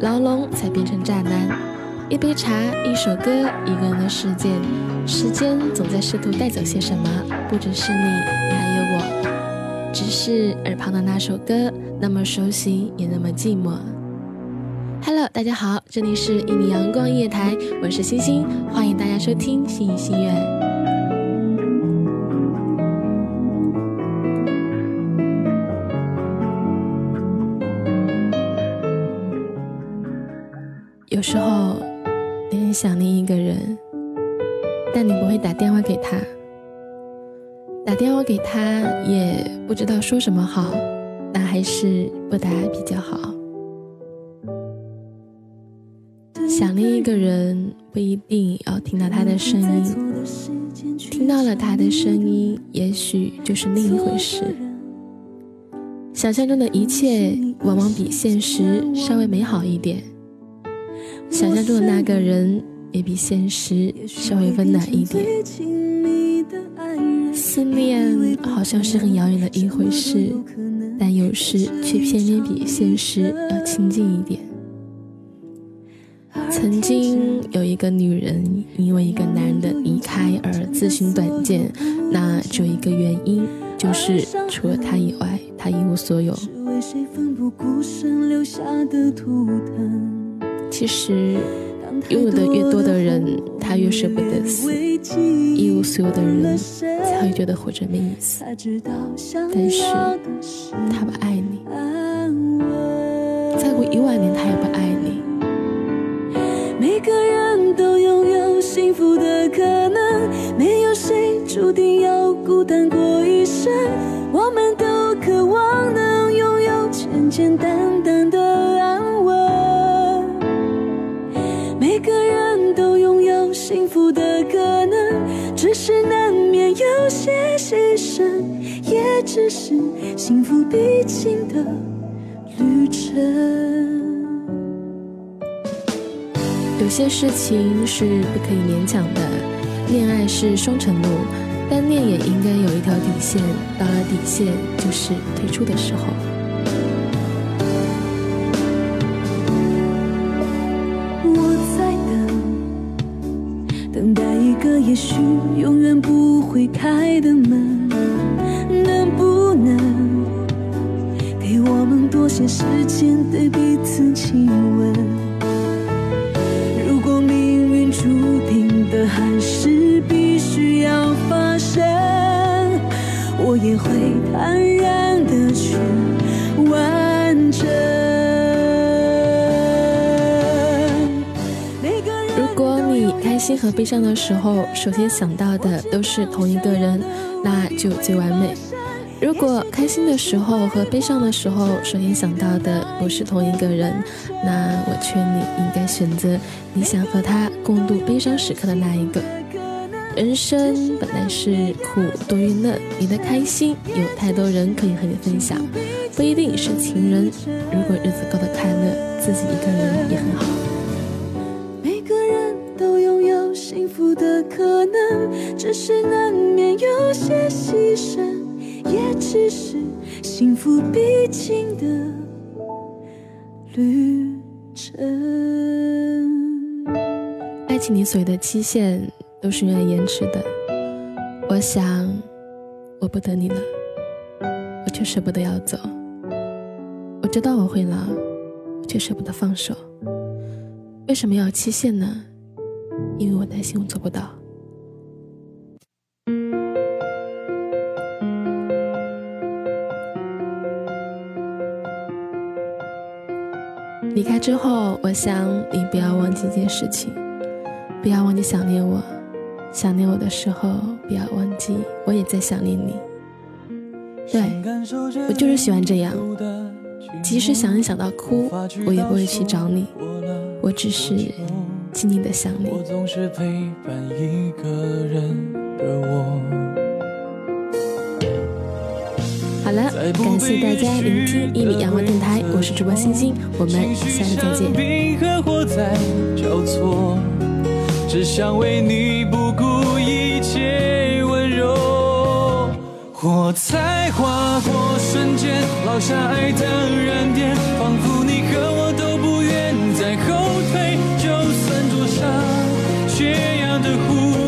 牢笼才变成栅栏一杯茶，一首歌，一个人的世界。时间总在试图带走些什么，不只是你，还有我。只是耳旁的那首歌，那么熟悉，也那么寂寞。Hello，大家好，这里是一米阳光夜台，我是星星，欢迎大家收听心语心愿有时候很。想念一个人，但你不会打电话给他。打电话给他也不知道说什么好，那还是不打比较好。想念一个人不一定要听到他的声音，听到了他的声音，也许就是另一回事。想象中的一切往往比现实稍微美好一点。想象中的那个人也比现实稍微温暖一点。思念好像是很遥远的一回事，但有时却偏偏比现实要亲近一点。曾经有一个女人因为一个男人的离开而自寻短见，那只有一个原因，就是除了他以外，他一无所有。其实，拥有的越多的人，他越舍不得死；一无所有的人，才会觉得活着没意思。但是，他不爱你，再过一万年，他也不爱你。每个人都拥有幸福的可能，没有谁注定要孤单过一生。我们都渴望能拥有简简单单的是难免有些牺牲，也只是幸福必经的旅程。有些事情是不可以勉强的，恋爱是双程路，单恋也应该有一条底线，到了底线就是退出的时候。等待一个也许永远不会开的门，能不能给我们多些时间对彼此亲吻？如果命运注定的还是必须要发生，我也会心和悲伤的时候，首先想到的都是同一个人，那就最完美。如果开心的时候和悲伤的时候，首先想到的不是同一个人，那我劝你应该选择你想和他共度悲伤时刻的那一个。人生本来是苦多于乐，你的开心有太多人可以和你分享，不一定是情人。如果日子过得快乐，自己一个人也很好。只是难免有些牺牲，也只是幸福必经的旅程。爱情里所有的期限都是用来延迟的。我想，我不等你了，我却舍不得要走。我知道我会老，我却舍不得放手。为什么要期限呢？因为我担心我做不到。离开之后，我想你不要忘记一件事情，不要忘记想念我。想念我的时候，不要忘记我也在想念你。对我就是喜欢这样，即使想你想到哭，我也不会去找你，我只是静静的想你。好了，感谢大家聆听一是主播星星，我们下次再见。只想为你不顾一切温柔，火才划过瞬间，烙下爱的燃点，仿佛你和我都不愿再后退，就算灼伤，缺氧的呼